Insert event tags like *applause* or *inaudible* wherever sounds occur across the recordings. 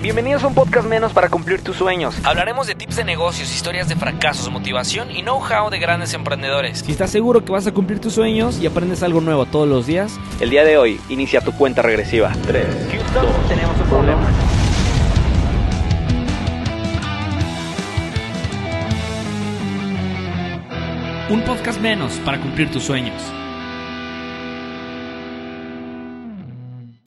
Bienvenidos a un podcast menos para cumplir tus sueños. Hablaremos de tips de negocios, historias de fracasos, motivación y know-how de grandes emprendedores. Si estás seguro que vas a cumplir tus sueños y aprendes algo nuevo todos los días, El día de hoy inicia tu cuenta regresiva. 3, Houston, tenemos un problema. un podcast menos para cumplir tus sueños.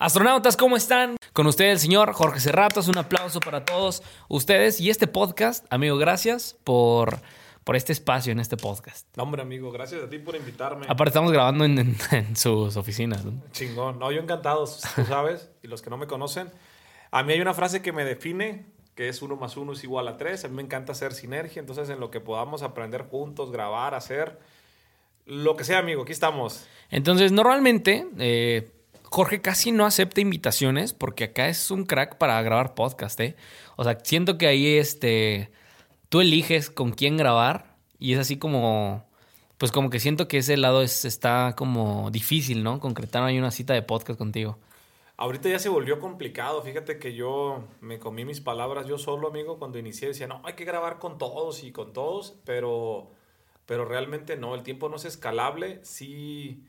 Astronautas, ¿cómo están? Con ustedes el señor Jorge Serratos, un aplauso para todos ustedes y este podcast. Amigo, gracias por, por este espacio en este podcast. No, hombre, amigo, gracias a ti por invitarme. Aparte estamos grabando en, en- en sus oficinas. ¿no? Chingón. No, yo encantado, tú sabes, y los que no me conocen. A mí hay una frase que me define, que es uno más uno es igual a tres. A mí me encanta hacer sinergia, entonces en lo que podamos aprender juntos, grabar, hacer, lo que sea, amigo, aquí estamos. Entonces, normalmente eh, Jorge casi no acepta invitaciones porque acá es un crack para grabar podcast, ¿eh? O sea, siento que ahí este, tú eliges con quién grabar y es así como, pues como que siento que ese lado es, está como difícil, ¿no? Concretar ahí una cita de podcast contigo. Ahorita ya se volvió complicado. Fíjate que yo me comí mis palabras yo solo, amigo, cuando inicié. Decía, no, hay que grabar con todos y con todos, pero, pero realmente no. El tiempo no es escalable. Sí,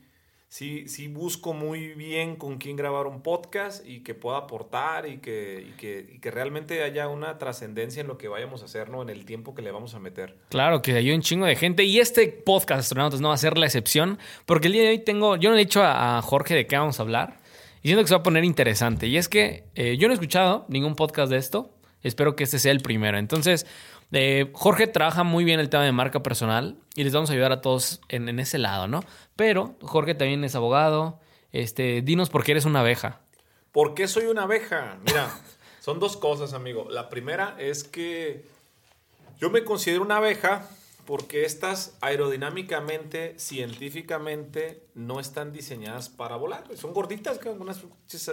sí, sí busco muy bien con quién grabar un podcast y que pueda aportar y que, que, que realmente haya una trascendencia en lo que vayamos a hacer, ¿no? En el tiempo que le vamos a meter. Claro que hay un chingo de gente y este podcast Astronautas no va a ser la excepción porque el día de hoy tengo, yo no le he dicho a, a Jorge de qué vamos a hablar y siento que se va a poner interesante y es que eh, yo no he escuchado ningún podcast de esto, espero que este sea el primero. Entonces, eh, Jorge trabaja muy bien el tema de marca personal y les vamos a ayudar a todos en, en ese lado, ¿no? Pero Jorge también es abogado, este, dinos por qué eres una abeja. ¿Por qué soy una abeja? Mira, *laughs* son dos cosas, amigo. La primera es que yo me considero una abeja porque estas aerodinámicamente, científicamente, no están diseñadas para volar. Son gorditas, con unas...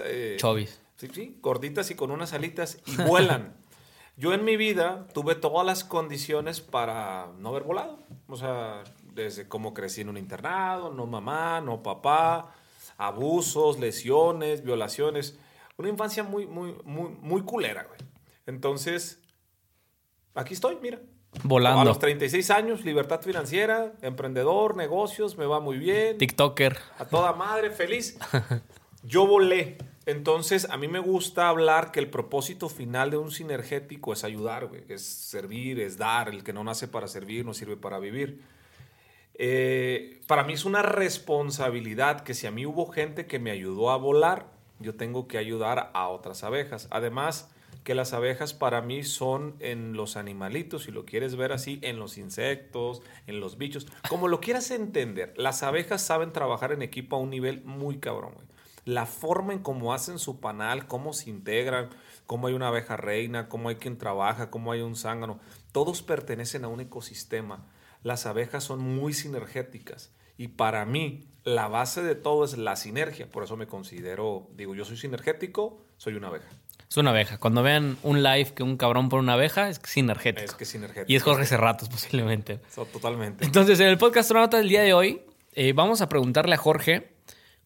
eh, Chovis. Sí, sí, gorditas y con unas alitas y *laughs* vuelan. Yo en mi vida tuve todas las condiciones para no haber volado. O sea, desde cómo crecí en un internado, no mamá, no papá, abusos, lesiones, violaciones. Una infancia muy, muy, muy, muy culera, güey. Entonces, aquí estoy, mira. A Volando. los 36 años, libertad financiera, emprendedor, negocios, me va muy bien TikToker. a toda madre, feliz. Yo volé. Entonces, a mí me gusta hablar que el propósito final de un sinergético es ayudar. Es servir, es dar. El que no nace para servir no sirve para vivir. Eh, para mí es una responsabilidad que si a mí hubo gente que me ayudó a volar, yo tengo que ayudar a otras abejas. Además, que las abejas para mí son en los animalitos, si lo quieres ver así, en los insectos, en los bichos, como lo quieras entender. Las abejas saben trabajar en equipo a un nivel muy cabrón, güey. La forma en cómo hacen su panal, cómo se integran, cómo hay una abeja reina, cómo hay quien trabaja, cómo hay un zángano, todos pertenecen a un ecosistema. Las abejas son muy sinergéticas y para mí la base de todo es la sinergia. Por eso me considero, digo, yo soy sinergético, soy una abeja. Es una abeja. Cuando vean un live que un cabrón pone una abeja, es sinergético. Es que es sinergético. Y es Jorge Cerratos, posiblemente. So, totalmente. Entonces, en el podcast Astronauta del día de hoy, eh, vamos a preguntarle a Jorge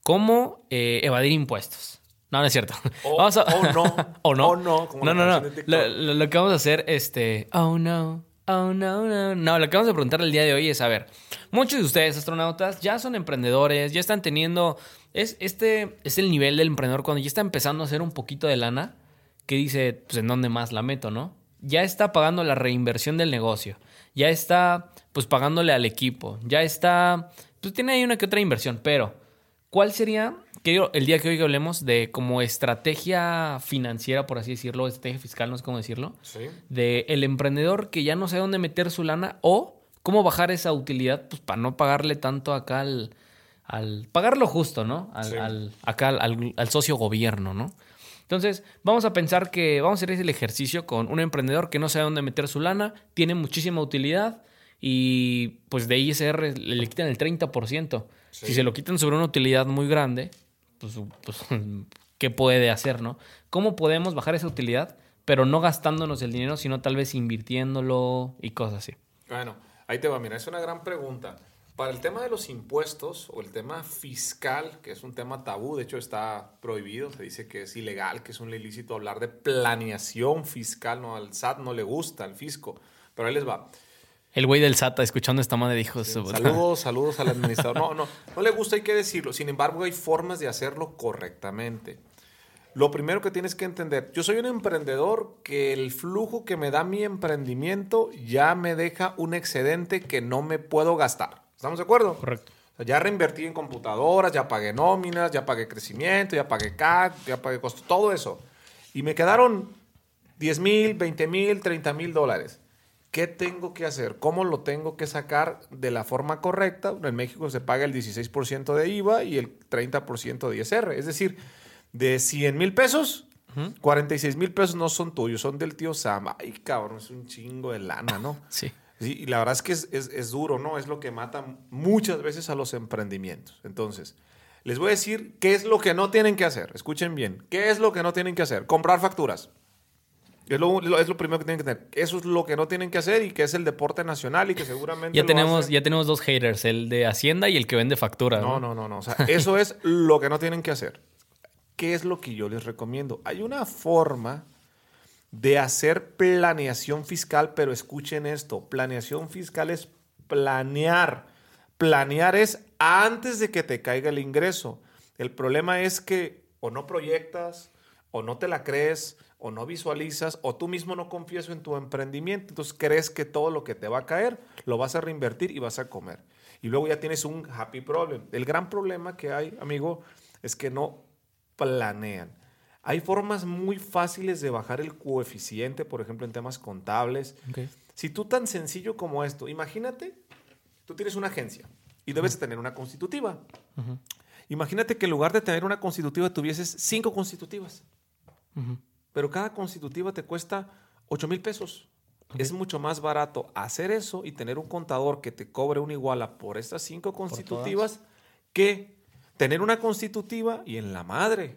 cómo eh, evadir impuestos. No, no es cierto. O- *laughs* Vamos a- *laughs* o no. o no. O no, como no, no, no. lo- lo que vamos a hacer, este. Oh, no. Oh, no, no. No, lo que vamos a preguntar el día de hoy es, a ver, muchos de ustedes, astronautas, ya son emprendedores, ya están teniendo... Es, este es el nivel del emprendedor cuando ya está empezando a hacer un poquito de lana, que dice, pues, ¿en dónde más la meto, no? Ya está pagando la reinversión del negocio, ya está, pues, pagándole al equipo, ya está, pues, tiene ahí una que otra inversión, pero, ¿cuál sería, que el día que hoy hablemos de como estrategia financiera, por así decirlo, estrategia fiscal, no sé cómo decirlo, Sí. de el emprendedor que ya no sabe dónde meter su lana o cómo bajar esa utilidad pues para no pagarle tanto acá al, al pagar lo justo, ¿no? Al, Sí. al- acá al, al- socio gobierno, ¿no? Entonces, vamos a pensar que vamos a hacer el ejercicio con un emprendedor que no sabe dónde meter su lana, tiene muchísima utilidad y pues de ISR le, le quitan el 30%. Si se lo quitan sobre una utilidad muy grande, pues, pues, *laughs* ¿qué puede hacer, no? ¿Cómo podemos bajar esa utilidad, pero no gastándonos el dinero, sino tal vez invirtiéndolo y cosas así? Bueno, ahí te va, mira, es una gran pregunta. Para el tema de los impuestos o el tema fiscal, que es un tema tabú, de hecho está prohibido, se dice que es ilegal, que es un ilícito hablar de planeación fiscal, no al SAT no le gusta, al fisco, pero ahí les va. El güey del SATA escuchando esta madre dijo eso. Saludos, saludos al administrador. No, no, *laughs* no le gusta, hay que decirlo. Sin embargo, hay formas de hacerlo correctamente. Lo primero que tienes que entender, yo soy un emprendedor que el flujo que me da mi emprendimiento ya me deja un excedente que no me puedo gastar. ¿Estamos de acuerdo? Correcto. O sea, ya reinvertí en computadoras, ya pagué nóminas, ya pagué crecimiento, ya pagué CAC, ya pagué costo, todo eso. Y me quedaron 10 mil, 20 mil, 30 mil dólares. ¿Qué tengo que hacer? ¿Cómo lo tengo que sacar de la forma correcta? En México se paga el 16% de IVA y el 30% de ISR. Es decir, de 100 mil pesos, 46 mil pesos no son tuyos, son del tío Sam. Ay, cabrón, es un chingo de lana, ¿no? *laughs* Sí. Sí, y la verdad es que es, es- es duro, ¿no? Es lo que mata muchas veces a los emprendimientos. Entonces, les voy a decir qué es lo que no tienen que hacer. Escuchen bien. ¿Qué es lo que no tienen que hacer? Comprar facturas. Es lo, es lo primero que tienen que tener. Eso es lo que no tienen que hacer y que es el deporte nacional y que seguramente Ya tenemos, ya tenemos dos haters, el de Hacienda y el que vende factura. No, no, no, no. O sea, eso es lo que no tienen que hacer. ¿Qué es lo que yo les recomiendo? Hay una forma de hacer planeación fiscal, pero escuchen esto, planeación fiscal es planear. Planear es antes de que te caiga el ingreso. El problema es que o no proyectas, o no te la crees, o no visualizas, o tú mismo no confías en tu emprendimiento. Entonces crees que todo lo que te va a caer lo vas a reinvertir y vas a comer. Y luego ya tienes un happy problem. El gran problema que hay, amigo, es que no planean. Hay formas muy fáciles de bajar el coeficiente, por ejemplo, en temas contables. Ok. Si tú tan sencillo como esto, imagínate, tú tienes una agencia y debes de tener una constitutiva. Imagínate que en lugar de tener una constitutiva tuvieses cinco constitutivas, pero cada constitutiva te cuesta 8 mil pesos. Es mucho más barato hacer eso y tener un contador que te cobre una iguala por estas cinco constitutivas que tener una constitutiva y en la madre.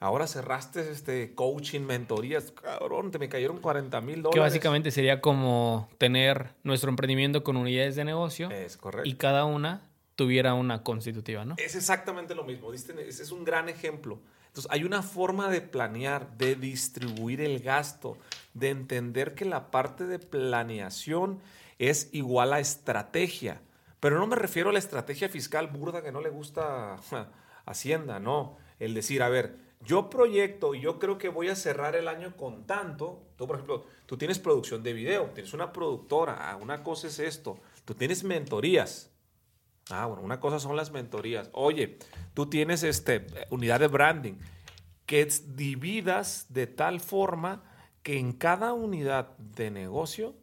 Ahora cerraste este coaching, mentorías, cabrón, te me cayeron 40 mil dólares. Que básicamente sería como tener nuestro emprendimiento con unidades de negocio Es correcto. y cada una tuviera una constitutiva, ¿no? Es exactamente lo mismo. Ese es un gran ejemplo. Entonces, hay una forma de planear, de distribuir el gasto, de entender que la parte de planeación es igual a estrategia. Pero no me refiero a la estrategia fiscal burda que no le gusta Hacienda, no. El decir, a ver, yo proyecto y yo creo que voy a cerrar el año con tanto. Tú, por ejemplo, tú tienes producción de video, tienes una productora, ah, una cosa es esto. Tú tienes mentorías. Ah, bueno, una cosa son las mentorías. Oye, tú tienes este, unidad de branding que es- dividas de tal forma que en cada unidad de negocio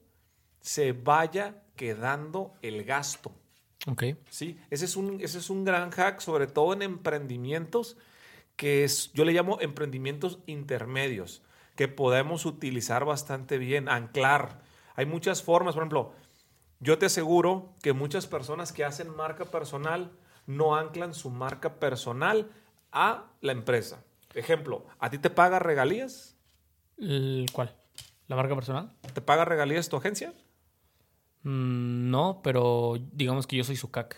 se vaya quedando el gasto. Ok. ¿sí? Ese es un, ese es un gran hack, sobre todo en emprendimientos que es, yo le llamo emprendimientos intermedios, que podemos utilizar bastante bien, anclar. Hay muchas formas, por ejemplo, yo te aseguro que muchas personas que hacen marca personal no anclan su marca personal a la empresa. Ejemplo, ¿a ti te paga regalías? ¿El ¿Cuál? ¿La marca personal? ¿Te paga regalías tu agencia? Mm, no, pero digamos que yo soy su CAC.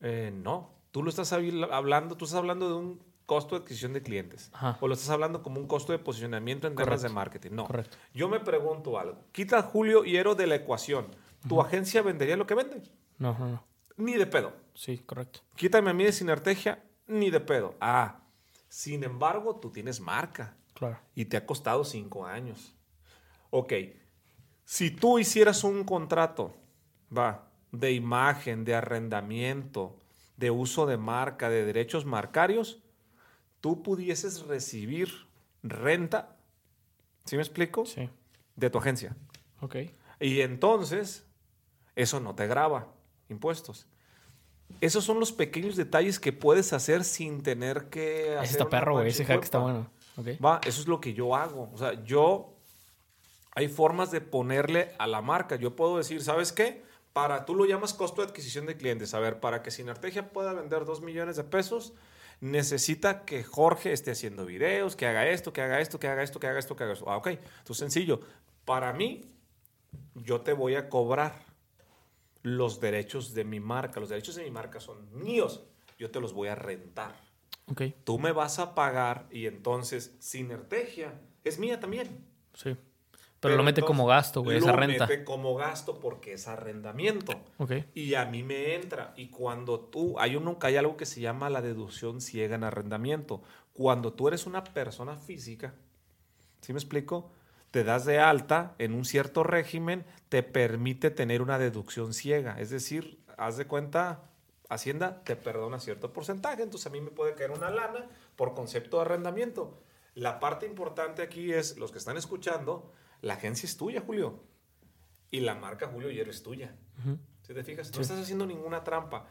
Eh, no, tú lo estás habl- hablando, tú estás hablando de un costo de adquisición de clientes. Ajá. O lo estás hablando como un costo de posicionamiento en temas de marketing. No. Correcto. Yo me pregunto algo. Quita a Julio Hiero de la ecuación. ¿Tu agencia vendería lo que vende? No, no, no. Ni de pedo. Sí, correcto. Quítame a mí de sinertegia, ni de pedo. Ah, sin embargo, tú tienes marca Claro. y te ha costado cinco años. Ok, si tú hicieras un contrato, va, de imagen, de arrendamiento, de uso de marca, de derechos marcarios, tú pudieses recibir renta, ¿sí me explico? Sí. De tu agencia. Ok. Y entonces, eso no te graba impuestos. Esos son los pequeños detalles que puedes hacer sin tener que hacer está perro, güey. Ese hack está bueno. Va, eso es lo que yo hago. O sea, yo hay formas de ponerle a la marca. Yo puedo decir, ¿sabes qué? Para, tú lo llamas costo de adquisición de clientes. A ver, para que Sinertegia pueda vender 2 millones de pesos, necesita que Jorge esté haciendo videos, que haga esto, que haga esto, que haga esto, que haga esto, que haga esto. Ah, ok. Entonces, sencillo. Para mí, yo te voy a cobrar. Los derechos de mi marca. Los derechos de mi marca son míos. Yo te los voy a rentar. Ok. Tú me vas a pagar y entonces Sinertegia es mía también. Sí. Pero, lo mete como gasto, güey, esa lo renta. mete como gasto porque es arrendamiento. Ok. Y a mí me entra. Y cuando tú, hay, uno, hay algo que se llama la deducción ciega en arrendamiento. Cuando tú eres una persona física, ¿sí me explico? Te das de alta en un cierto régimen, te permite tener una deducción ciega. Es decir, haz de cuenta, Hacienda te perdona cierto porcentaje, entonces a mí me puede caer una lana por concepto de arrendamiento. La parte importante aquí es, los que están escuchando, la agencia es tuya, Julio. Y la marca Julio y eres tuya. ¿Sí te fijas? No estás haciendo ninguna trampa.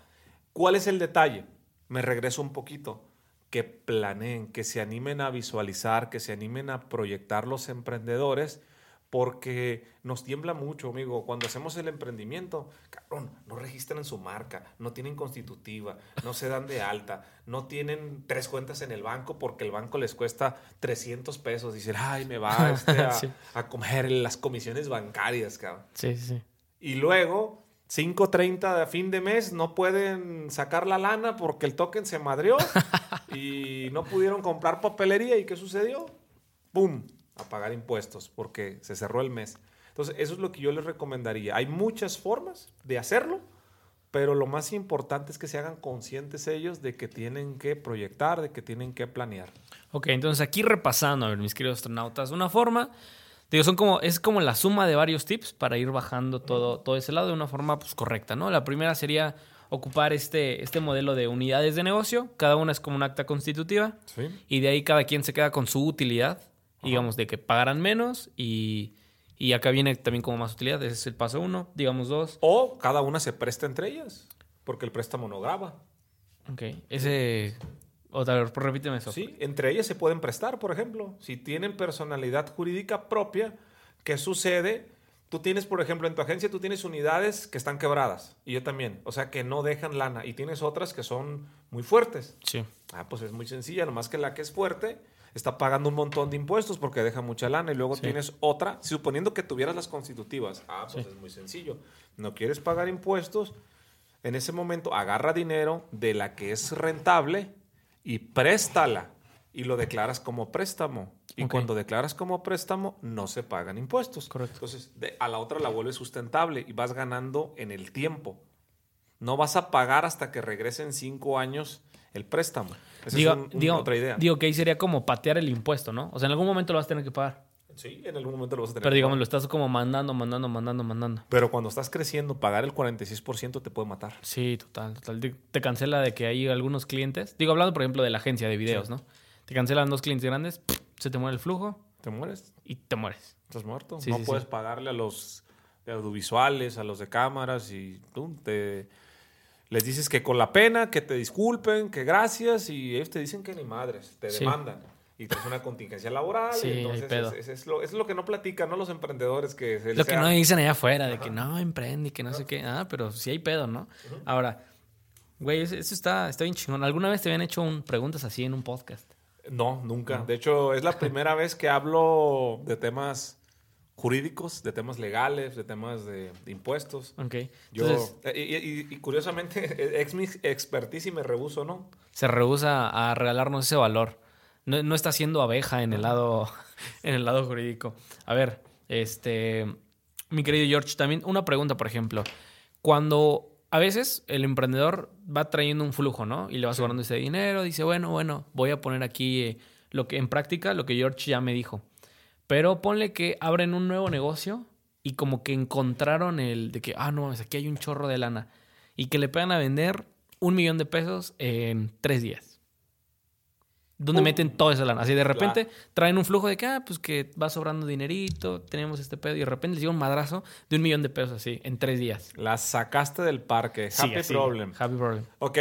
¿Cuál es el detalle? Me regreso un poquito. Que planeen, que se animen a visualizar, que se animen a proyectar los emprendedores, porque nos tiembla mucho, amigo. Cuando hacemos el emprendimiento, cabrón, no registran su marca, no tienen constitutiva, no se dan de alta, no tienen tres cuentas en el banco porque el banco les cuesta 300 pesos. Dicen, ay, me va este, *laughs* a, Sí. a comer las comisiones bancarias, cabrón. Sí, sí, sí. Y luego, 5.30 de fin de mes, no pueden sacar la lana porque el token se madrió *laughs* y no pudieron comprar papelería. ¿Y qué sucedió? ¡Pum! A pagar impuestos porque se cerró el mes. Entonces, eso es lo que yo les recomendaría. Hay muchas formas de hacerlo, pero lo más importante es que se hagan conscientes ellos de que tienen que proyectar, de que tienen que planear. Ok, entonces aquí repasando, a ver, mis queridos astronautas, una forma, digo, son como, es como la suma de varios tips para ir bajando todo, todo ese lado de una forma pues, correcta, ¿no? La primera sería ocupar este, este modelo de unidades de negocio, cada una es como un acta constitutiva, Sí. y de ahí cada quien se queda con su utilidad, digamos, de que pagarán menos y, y acá viene también como más utilidad, ese es el paso uno, digamos dos. O cada una se presta entre ellas, porque el préstamo no graba. Ok, ese... Otra vez, repíteme eso. Sí, entre ellas se pueden prestar, por ejemplo. Si tienen personalidad jurídica propia, ¿qué sucede? Tú tienes, por ejemplo, en tu agencia tú tienes unidades que están quebradas y yo también, o sea, que no dejan lana y tienes otras que son muy fuertes. Sí. Ah, pues es muy sencilla, nomás que la que es fuerte está pagando un montón de impuestos porque deja mucha lana y luego Sí. tienes otra, suponiendo que tuvieras las constitutivas. Ah, pues Sí. es muy sencillo. No quieres pagar impuestos, en ese momento agarra dinero de la que es rentable y préstala y lo declaras como préstamo. Y cuando declaras como préstamo, no se pagan impuestos. Correcto. Entonces, de- a la otra la vuelves sustentable y vas ganando en el tiempo. No vas a pagar hasta que regresen cinco años el préstamo. Esa Digo, es un- un- digo- otra idea. digo que ahí sería como patear el impuesto, ¿no? O sea, en algún momento lo vas a tener que pagar. Sí, en algún momento lo vas a tener. Pero digamos, lo estás como mandando, mandando, mandando, mandando. Pero cuando estás creciendo, pagar el 46% te puede matar. Sí, total, total. Te, cancela de que hay algunos clientes. Digo, hablando, por ejemplo, de la agencia de videos, ¿no? Te cancelan dos clientes grandes, se te muere el flujo Te mueres, y te mueres. estás muerto. Sí, no sí, puedes pagarle a los de audiovisuales, a los de cámaras y tú te... Les dices que con la pena, que te disculpen, que gracias y ellos te dicen que ni madres, te demandan. Y traes una contingencia laboral. Sí, y entonces pedo. es, es- es lo, es lo que no platican, ¿no? Los emprendedores que se Lo que sea- no dicen allá afuera, de que no, emprende y que no sé qué. Ah, pero sí hay pedo, ¿no? Ahora, güey, eso, está, está bien chingón. ¿Alguna vez te habían hecho un, preguntas así en un podcast? No, nunca. De hecho, es la primera *laughs* vez que hablo de temas jurídicos, de temas legales, de temas de, de impuestos. Ok. Yo, Entonces, eh, y, y- y curiosamente, *laughs* es mi expertise y me rehuso, ¿no? se rehúsa a regalarnos ese valor. No, no está siendo abeja en el lado, *laughs* en el lado jurídico. A ver, este, mi querido George, también una pregunta, por ejemplo. Cuando a veces el emprendedor va trayendo un flujo, ¿no? Y le va sobrando ese dinero, dice, bueno, bueno, voy a poner aquí eh, lo que en práctica lo que George ya me dijo. Pero ponle que abren un nuevo negocio y como que encontraron el de que, ah, no, aquí hay un chorro de lana. Y que le pegan a vender un millón de pesos en tres días. ¿Dónde Pum. meten toda esa lana? Así de repente Claro. traen un flujo de que, ah, pues que va sobrando dinerito, tenemos este pedo. Y de repente les llega un madrazo de un millón de pesos así, en tres días. La sacaste del parque. Sí, Happy así, problem. Happy problem. Ok,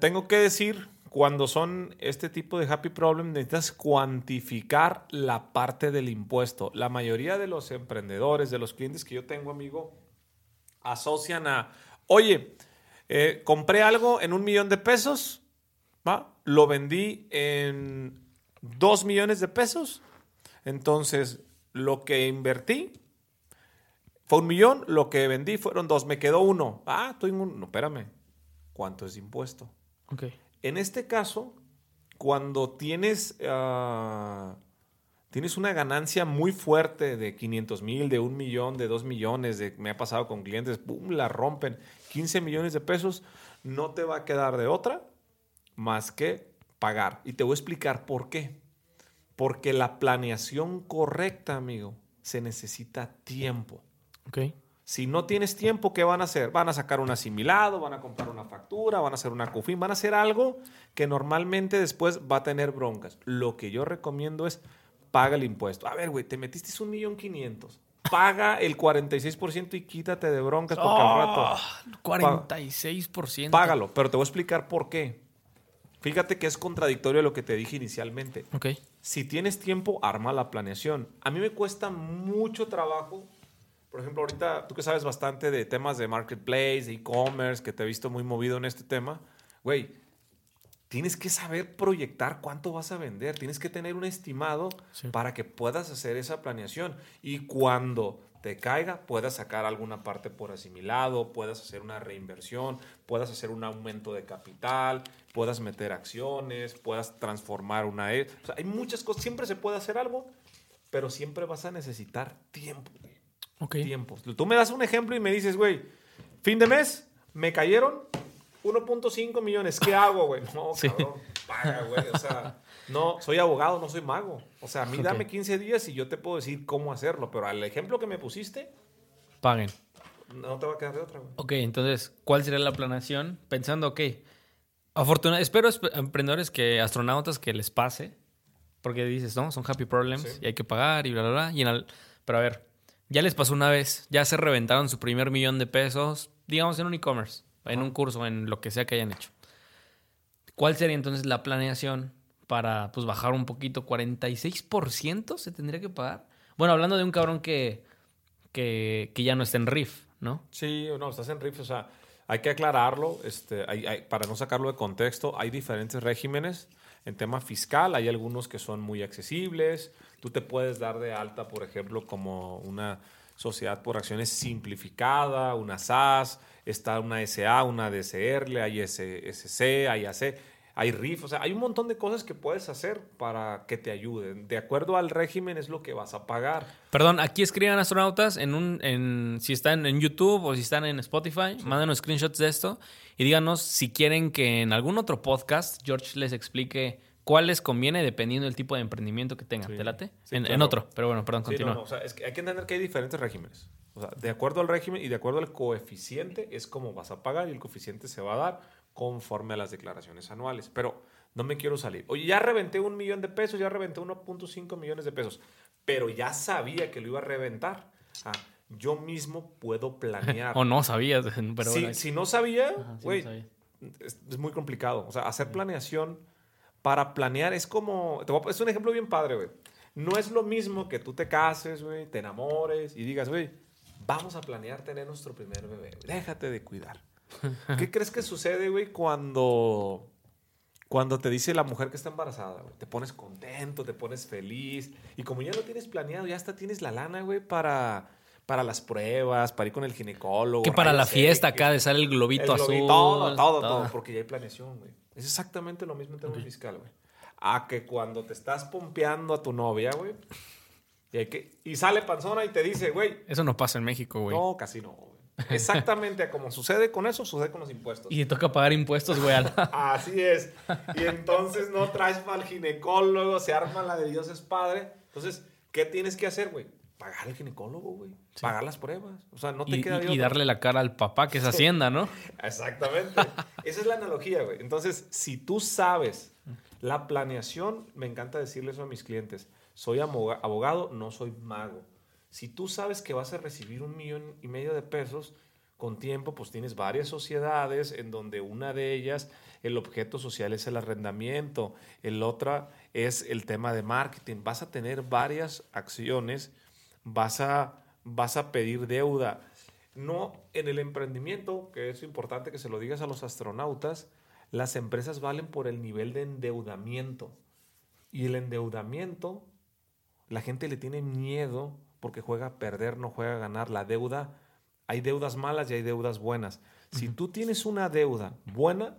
tengo que decir, cuando son este tipo de happy problem, necesitas cuantificar la parte del impuesto. La mayoría de los emprendedores, de los clientes que yo tengo, amigo, asocian a, oye, eh, compré algo en un millón de pesos, ¿va? Lo vendí en dos millones de pesos, entonces lo que invertí Fue un millón, lo que vendí fueron dos, me quedó uno. Ah, estoy en un... No, espérame. ¿Cuánto es impuesto? Ok. En este caso, cuando tienes, ah, tienes una ganancia muy fuerte de 500 mil, de un millón, de dos millones, de, me ha pasado con clientes, ¡pum! la rompen, 15 millones de pesos, no te va a quedar de otra más que pagar. Y te voy a explicar por qué. Porque la planeación correcta, amigo, se necesita tiempo. Ok. Si no tienes tiempo, ¿qué van a hacer? Van a sacar un asimilado, van a comprar una factura, van a hacer una CUFIN, van a hacer algo que normalmente después va a tener broncas. Lo que yo recomiendo es paga el impuesto. A ver, güey, te metiste un millón quinientos. Paga el 46% y quítate de broncas porque al rato... 46%. Págalo, pero te voy a explicar por qué. Fíjate que es contradictorio a lo que te dije inicialmente. Ok. Si tienes tiempo, arma la planeación. A mí me cuesta mucho trabajo. Por ejemplo, ahorita tú que sabes bastante de temas de marketplace, de e-commerce, que te he visto muy movido en este tema, güey, tienes que saber proyectar cuánto vas a vender. Tienes que tener un estimado Sí. para que puedas hacer esa planeación. Y cuando te caiga, puedas sacar alguna parte por asimilado, puedas hacer una reinversión, puedas hacer un aumento de capital, puedas meter acciones, puedas transformar una... E- O sea, hay muchas cosas, siempre se puede hacer algo, pero siempre vas a necesitar tiempo. güey. Ok. Tiempo. Tú me das un ejemplo y me dices, güey, fin de mes, me cayeron 1.5 millones, ¿qué hago, güey? No, *laughs* Sí. cabrón, paga, güey. O sea, no, soy abogado, no soy mago. O sea, a mí Ok. dame 15 días y yo te puedo decir cómo hacerlo, pero al ejemplo que me pusiste, Paguen. no te va a quedar de otra, güey. Ok, entonces, ¿cuál sería la planeación? Pensando, ok, afortunadamente, espero esp- emprendedores que, astronautas que les pase, porque dices, no, son happy problems Sí. y hay que pagar y bla, bla, bla. Y en el- pero a ver, ya les pasó una vez, ya se reventaron su primer millón de pesos, digamos en un e-commerce, en un curso, en lo que sea que hayan hecho. ¿Cuál sería entonces la planeación para pues bajar un poquito? ¿46% se tendría que pagar? Bueno, hablando de un cabrón que, que, que ya no está en RIF, ¿no? Sí, no, estás en RIF, o sea, hay que aclararlo, este, hay- hay- para no sacarlo de contexto, hay diferentes regímenes en tema fiscal, hay algunos que son muy accesibles, tú te puedes dar de alta, por ejemplo, como una sociedad por acciones simplificada, una SAS, está una SA, una DCR, hay SC, hay AC, hay RIF, o sea, hay un montón de cosas que puedes hacer para que te ayuden. De acuerdo al régimen es lo que vas a pagar. Perdón, aquí escriban astronautas en un, en, si están en YouTube o si están en Spotify, mándenos screenshots de esto y díganos si quieren que en algún otro podcast George les explique cuál les conviene dependiendo del tipo de emprendimiento que tengan. Sí. ¿Te late? Sí, en, en claro. otro, pero bueno, perdón, Sí, continúa. no, no, o sea, es que hay que entender que hay diferentes regímenes. O sea, de acuerdo al régimen y de acuerdo al coeficiente es como vas a pagar y el coeficiente se va a dar conforme a las declaraciones anuales. Pero no me quiero salir. Oye, ya reventé un millón de pesos, ya reventé 1.5 millones de pesos, pero ya sabía que lo iba a reventar. Ah, yo mismo puedo planear. *laughs* O no sabías, *laughs* pero si, bueno, si no sabía, Ajá, sí, no güey, es, es muy complicado. O sea, hacer planeación para planear es como. Te voy a- es un ejemplo bien padre, güey. No es lo mismo que tú te cases, güey, te enamores y digas, güey, vamos a planear tener nuestro primer bebé. güey, Déjate de cuidar. *laughs* ¿Qué crees que sucede, güey, cuando. Cuando te dice la mujer que está embarazada, güey? Te pones contento, te pones feliz. Y como ya lo tienes planeado, ya hasta tienes la lana, güey, para, para las pruebas, para ir con el ginecólogo. que para la fiesta acá de sale el globito El azul. globito, todo, todo, todo, porque ya hay planeación, güey. Es exactamente lo mismo en términos fiscal, güey. A que cuando te estás pompeando a tu novia, güey, y, hay que, y sale panzona y te dice, güey, Eso no pasa en México, güey. no, casi no, güey. Exactamente a como sucede con eso, sucede con los impuestos. Y te toca pagar impuestos, güey. *laughs* Así es. Y entonces no traes para el ginecólogo, se arma la de Dios es padre. Entonces, ¿qué tienes que hacer, güey? Pagar al ginecólogo, güey. Pagar las pruebas. O sea, no te y, queda y- y darle la cara al papá, que es Hacienda, ¿no? *laughs* Exactamente. Esa es la analogía, güey. Entonces, si tú sabes la planeación, me encanta decirle eso a mis clientes. Soy abogado, no soy mago. Si tú sabes que vas a recibir un millón y medio de pesos con tiempo, pues tienes varias sociedades en donde una de ellas, el objeto social es el arrendamiento, el otra es el tema de marketing. Vas a tener varias acciones, vas a, vas a pedir deuda. No en el emprendimiento, que es importante que se lo digas a los astronautas, las empresas valen por el nivel de endeudamiento. Y el endeudamiento, la gente le tiene miedo porque juega a perder, no juega a ganar. La deuda, hay deudas malas y hay deudas buenas. Si tú tienes una deuda buena,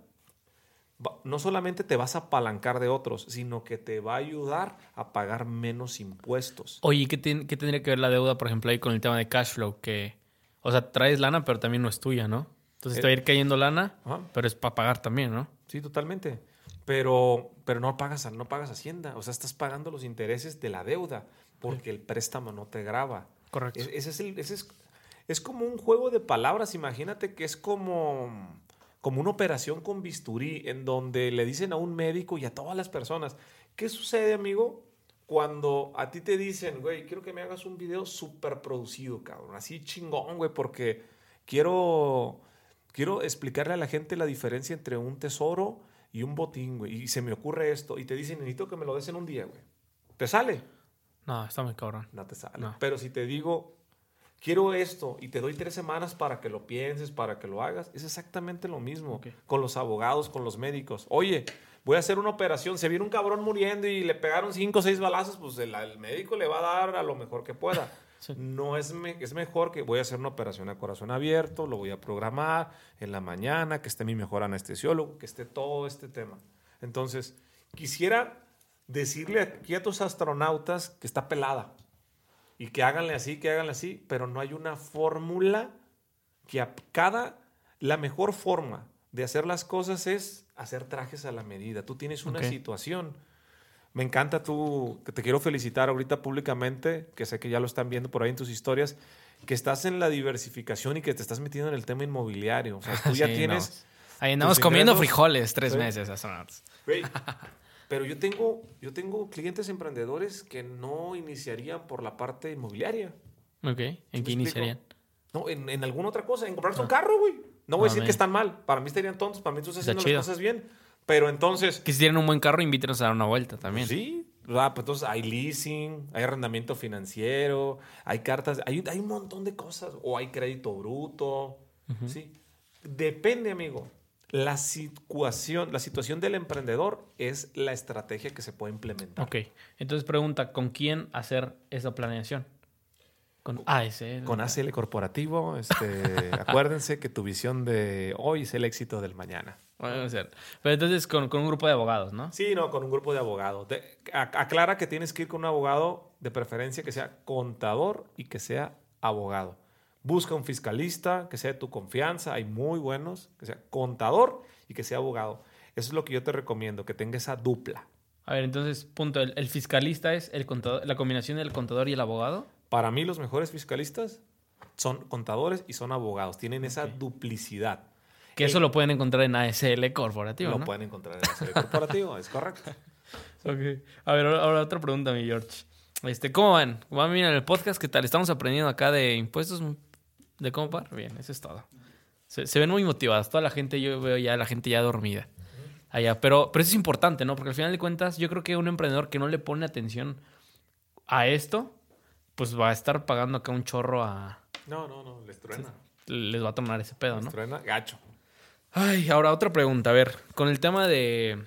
no solamente te vas a apalancar de otros, sino que te va a ayudar a pagar menos impuestos. Oye, ¿qué, qué tendría que ver la deuda, por ejemplo, ahí con el tema de cash flow? Que, o sea, traes lana, pero también no es tuya, ¿no? Entonces Eh, te va a ir cayendo lana, Ajá. pero es para pagar también, ¿no? Sí, totalmente. Pero, pero no, pagas, no pagas Hacienda. O sea, estás pagando los intereses de la deuda porque el préstamo no te graba. Correcto. Es- ese es, el- ese es, es como un juego de palabras. Imagínate que es como, como una operación con bisturí en donde le dicen a un médico y a todas las personas, ¿qué sucede, amigo? Cuando a ti te dicen, güey, quiero que me hagas un video súper producido, cabrón, así chingón, güey, porque quiero, quiero explicarle a la gente la diferencia entre un tesoro y un botín, güey, y se me ocurre esto, y te dicen, necesito que me lo des en un día, güey. ¿Te sale? No, está muy cabrón. No te sale. No. Pero si te digo, quiero esto y te doy tres semanas para que lo pienses, para que lo hagas, es exactamente lo mismo Ok. con los abogados, con los médicos. Oye, voy a hacer una operación, se viene un cabrón muriendo y le pegaron cinco o seis balazos, pues el, el médico le va a dar a lo mejor que pueda. *laughs* Sí. No es, me- es mejor que voy a hacer una operación a corazón abierto, lo voy a programar en la mañana, que esté mi mejor anestesiólogo, que esté todo este tema. Entonces, quisiera decirle aquí a tus astronautas que está pelada y que háganle así, que háganle así, pero no hay una fórmula que a cada, la mejor forma de hacer las cosas es hacer trajes a la medida. Tú tienes una Ok. situación. Me encanta tú, que te quiero felicitar ahorita públicamente, que sé que ya lo están viendo por ahí en tus historias, que estás en la diversificación y que te estás metiendo en el tema inmobiliario. O sea, tú *laughs* ya Sí, tienes... no. Ahí andamos comiendo frijoles tres Sí. meses, astronautas. *laughs* Pero yo tengo, yo tengo clientes emprendedores que no iniciarían por la parte inmobiliaria. Ok, ¿en qué explico? iniciarían? No, en, en alguna otra cosa, en comprarse un carro, güey. No voy a Ah, decir que están mal. Para mí estarían tontos, para mí tú estás Está haciendo chido. las cosas bien. Pero entonces, Que si tienen un buen carro, invítenos a dar una vuelta también. sí, ah, pues entonces hay leasing, hay arrendamiento financiero, hay cartas, hay, hay un montón de cosas. O hay crédito bruto, ¿sí? Depende, amigo. La situación, la situación del emprendedor es la estrategia que se puede implementar. Ok, entonces pregunta, ¿con quién hacer esa planeación? Con ASL. Con ACL Corporativo, este, *laughs* acuérdense que tu visión de hoy es el éxito del mañana. Pero entonces con, con un grupo de abogados, ¿no? Sí, no, con un grupo de abogados. De- aclara que tienes que ir con un abogado de preferencia que sea contador y que sea abogado. Busca un fiscalista que sea de tu confianza, hay muy buenos, que sea contador y que sea abogado. Eso es lo que yo te recomiendo, que tenga esa dupla. A ver, entonces, punto. El, el fiscalista es el contador, la combinación del contador y el abogado. Para mí los mejores fiscalistas son contadores y son abogados, tienen esa duplicidad. Que eso lo pueden encontrar en ASL corporativo, lo ¿no? pueden encontrar en el corporativo, es correcto. *laughs* A ver, ahora, ahora otra pregunta, mi George. Este, ¿Cómo van? ¿Cómo van bien en el podcast? ¿Qué tal? Estamos aprendiendo acá de impuestos, de cómo pagar. Bien, eso es todo. Se, se ven muy motivadas. Toda la gente, yo veo ya la gente ya dormida. Allá. Pero, pero eso es importante, ¿no? Porque al final de cuentas, yo creo que un emprendedor que no le pone atención a esto, pues va a estar pagando acá un chorro a... No, no, no, les truena. Les va a tomar ese pedo, Les ¿no? truena gacho. Ay, ahora otra pregunta. A ver, con el tema de,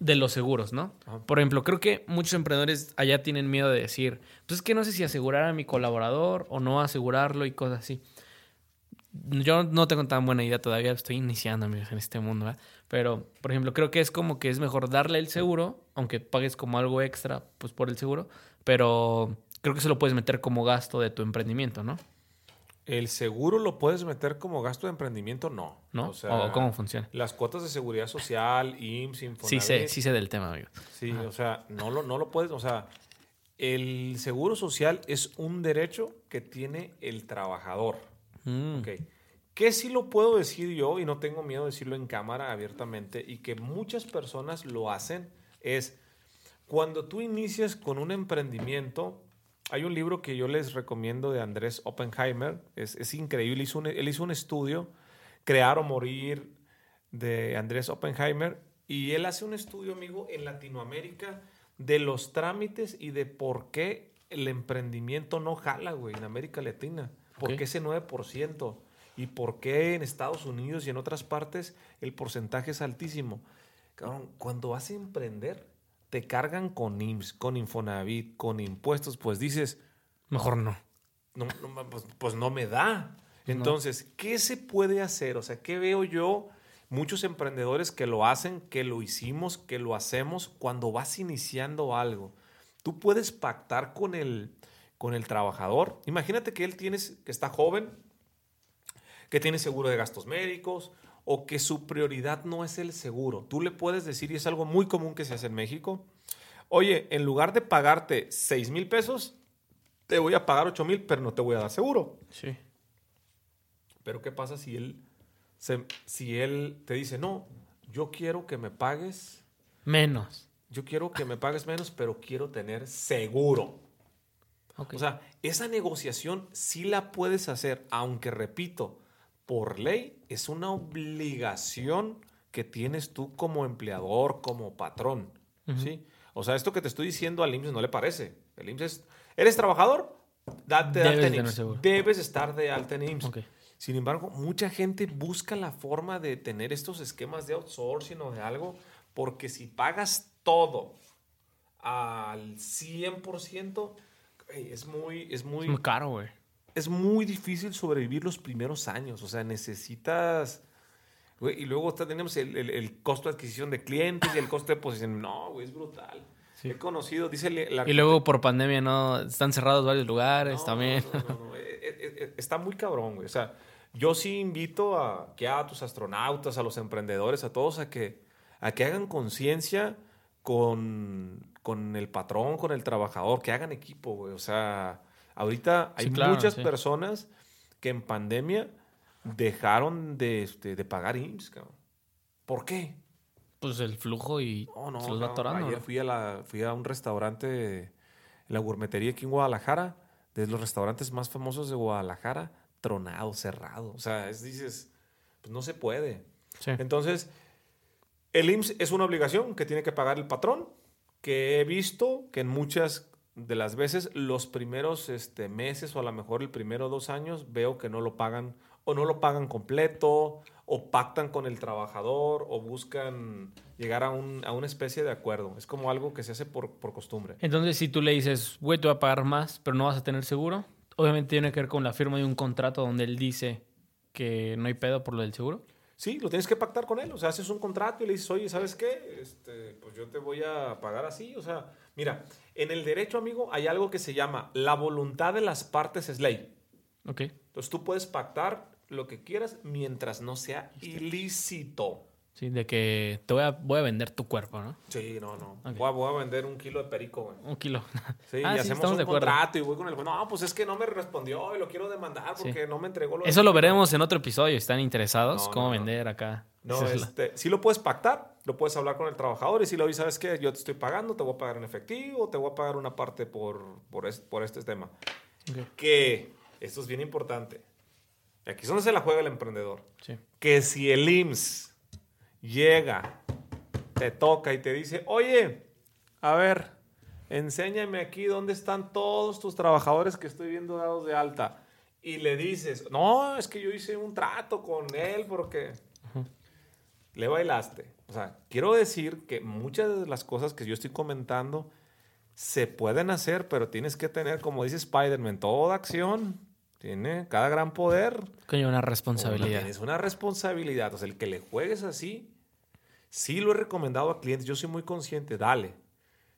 de los seguros, ¿no? Ajá. Por ejemplo, creo que muchos emprendedores allá tienen miedo de decir, pues es que no sé si asegurar a mi colaborador o no asegurarlo y cosas así. Yo no tengo tan buena idea todavía, estoy iniciando amigos, en este mundo, ¿verdad? Pero, por ejemplo, creo que es como que es mejor darle el seguro, aunque pagues como algo extra, pues por el seguro, pero creo que se lo puedes meter como gasto de tu emprendimiento, ¿no? ¿El seguro lo puedes meter como gasto de emprendimiento? No. ¿No? O sea, ¿O cómo funciona? Las cuotas de seguridad social, IMSS, Infonavit. Sí sé, sí sé del tema, amigo. Sí, o sea, no lo, no lo puedes, o sea, el seguro social es un derecho que tiene el trabajador. Mm. Ok. ¿Qué sí lo puedo decir yo y no tengo miedo de decirlo en cámara abiertamente y que muchas personas lo hacen? Es cuando tú inicias con un emprendimiento, hay un libro que yo les recomiendo de Andrés Oppenheimer, es, es increíble, hizo un- él hizo un estudio, Crear o Morir, de Andrés Oppenheimer, y él hace un estudio, amigo, en Latinoamérica de los trámites y de por qué el emprendimiento no jala, güey, en América Latina. ¿Por qué ese 9%? ¿Y por qué en Estados Unidos y en otras partes el porcentaje es altísimo? Cabrón, cuando vas a emprender, te cargan con IMSS, con Infonavit, con impuestos, pues dices, Mejor no. no, no, pues, pues no me da. Entonces, ¿qué se puede hacer? O sea, ¿qué veo yo? Muchos emprendedores que lo hacen, que lo hicimos, que lo hacemos cuando vas iniciando algo. Tú puedes pactar con el, con el trabajador. Imagínate que él tienes, que está joven, que tiene seguro de gastos médicos o que su prioridad no es el seguro. Tú le puedes decir, y es algo muy común que se hace en México, oye, en lugar de pagarte 6 mil pesos, te voy a pagar 8 mil, pero no te voy a dar seguro. Sí. Pero ¿qué pasa si él, se- si él te dice, no, yo quiero que me pagues, Menos. yo quiero que me pagues menos, pero quiero tener seguro? O sea, esa negociación sí la puedes hacer, aunque repito, por ley es una obligación que tienes tú como empleador, como patrón. ¿sí? O sea, esto que te estoy diciendo al IMSS no le parece. El IMSS es, ¿eres trabajador? Date de alta en IMSS. Debes estar de alta en IMSS. Sin embargo, mucha gente busca la forma de tener estos esquemas de outsourcing o de algo, porque si pagas todo al 100%, güey, es muy, es Es muy caro, güey. Es muy difícil sobrevivir los primeros años. O sea, necesitas... güey, y luego está- tenemos el, el- el costo de adquisición de clientes y el costo de posición. No, güey, es brutal. He conocido, dice la Y luego por pandemia, ¿no? Están cerrados varios lugares no, también. no, no, no, eh, eh, eh, Está muy cabrón, güey. O sea, yo sí invito a que a tus astronautas, a los emprendedores, a todos a que, a que hagan conciencia con, con el patrón, con el trabajador, que hagan equipo, güey. O sea, ahorita hay Sí, claro, muchas sí. personas que en pandemia dejaron de, este, de pagar IMSS, cabrón. ¿Por qué? Pues el flujo y No, no, se los va atorando. Ayer fui a, la, fui a un restaurante, en la gourmetería aquí en Guadalajara, de los restaurantes más famosos de Guadalajara, tronado, cerrado. O sea, es, dices, pues no se puede. Sí. Entonces, el IMSS es una obligación que tiene que pagar el patrón, que he visto que en muchas de las veces los primeros este, meses o a lo mejor el primero dos años veo que no lo pagan o no lo pagan completo o pactan con el trabajador o buscan llegar a, un- a una especie de acuerdo. Es como algo que se hace por, por costumbre. Entonces, si tú le dices, güey, te voy a pagar más, pero no vas a tener seguro, obviamente tiene que ver con la firma de un contrato donde él dice que no hay pedo por lo del seguro. Sí, lo tienes que pactar con él. O sea, haces un contrato y le dices, oye, ¿sabes qué? Este, pues yo te voy a pagar así. O sea, mira, en el derecho, amigo, hay algo que se llama la voluntad de las partes es ley. Ok. Entonces tú puedes pactar lo que quieras mientras no sea ilícito. Sí, de que te voy a, voy a vender tu cuerpo, ¿no? Sí, no, no. Ok. Voy, a, voy a vender un kilo de perico, güey. Un kilo. Sí, *laughs* Ah, y sí, hacemos un de contrato y voy con el juez. No, pues es que no me respondió y lo quiero demandar Sí. porque no me entregó lo Eso lo veremos en otro episodio. ¿Están interesados? No, ¿Cómo no, no. vender acá? No, es *laughs* la- este, sí lo puedes pactar, lo puedes hablar con el trabajador y si lo ¿sabes qué? Yo te estoy pagando, te voy a pagar en efectivo, te voy a pagar una parte por, por, es- por este tema. Ok. Que, esto es bien importante, y aquí es donde se la juega el emprendedor, Sí. que si el IMSS llega, te toca y te dice, oye, a ver, enséñame aquí dónde están todos tus trabajadores que estoy viendo dados de alta. Y le dices, no, es que yo hice un trato con él porque le bailaste. O sea, quiero decir que muchas de las cosas que yo estoy comentando se pueden hacer, pero tienes que tener, como dice Spider-Man, toda acción tiene cada gran poder. Coño, una responsabilidad. Tienes una responsabilidad. O sea, el que le juegues así, sí lo he recomendado a clientes. Yo soy muy consciente, dale.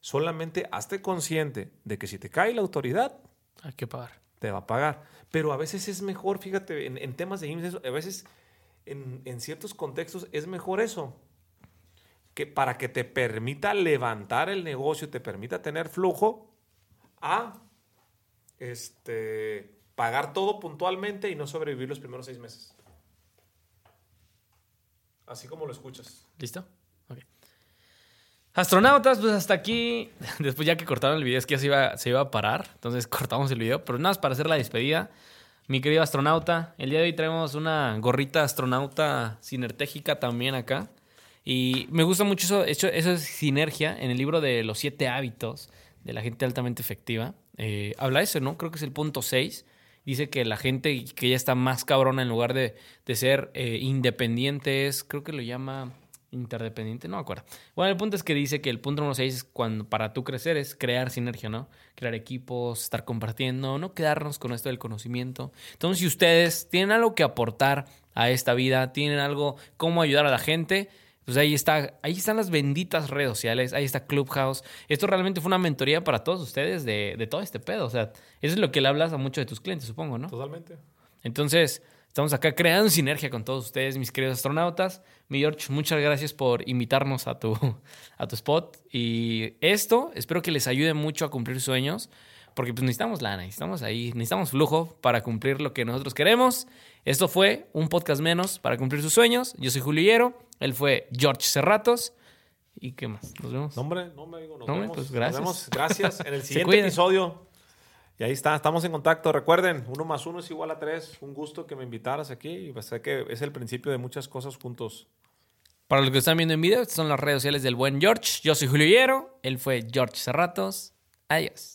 Solamente hazte consciente de que si te cae la autoridad, Hay que pagar. te va a pagar. Pero a veces es mejor, fíjate, en, en temas de IMSS, a veces en, ciertos contextos es mejor eso. Que para que te permita levantar el negocio, te permita tener flujo, a este, pagar todo puntualmente y no sobrevivir los primeros seis meses. Así como lo escuchas. ¿Listo? Ok. Astronautas, pues hasta aquí. *laughs* Después ya que cortaron el video, es que ya se iba, se iba a parar. Entonces *laughs* cortamos el video. Pero nada más para hacer la despedida. Mi querido astronauta, el día de hoy traemos una gorrita astronauta sinertégica también acá. Y me gusta mucho eso, eso, eso es sinergia en el libro de los siete hábitos de la gente altamente efectiva. Eh, habla eso, ¿no? Creo que es el punto 6. Dice que la gente que ya está más cabrona en lugar de, de ser eh, independientes, creo que lo llama Interdependiente, no me acuerdo. Bueno, el punto es que dice que el punto número 6 es cuando para tú crecer es crear sinergia, ¿no? Crear equipos, estar compartiendo, no quedarnos con esto del conocimiento. Entonces, si ustedes tienen algo que aportar a esta vida, tienen algo, cómo ayudar a la gente, pues ahí está, ahí están las benditas redes sociales, ahí está Clubhouse. Esto realmente fue una mentoría para todos ustedes de, de todo este pedo. O sea, eso es lo que le hablas a muchos de tus clientes, supongo, ¿no? Totalmente. Entonces, estamos acá creando sinergia con todos ustedes, mis queridos astronautas. Mi George, muchas gracias por invitarnos a tu, *laughs* a tu spot. Y esto, espero que les ayude mucho a cumplir sueños, porque pues necesitamos lana, necesitamos ahí, necesitamos flujo para cumplir lo que nosotros queremos. Esto fue un podcast menos para cumplir sus sueños. Yo soy Julio él fue George Cerratos. ¿Y qué más? Nos vemos. Nombre, nombre, amigo. Nos Nombre, vemos. pues, gracias. Nos vemos. Gracias. En el *laughs* siguiente episodio. Y ahí está, estamos en contacto. Recuerden, uno más uno es igual a tres. Un gusto que me invitaras aquí. Pues sé que es el principio de muchas cosas juntos. Para los que están viendo en video, estas son las redes sociales del buen George. Yo soy Julio Hierro, él fue George Cerratos. Adiós.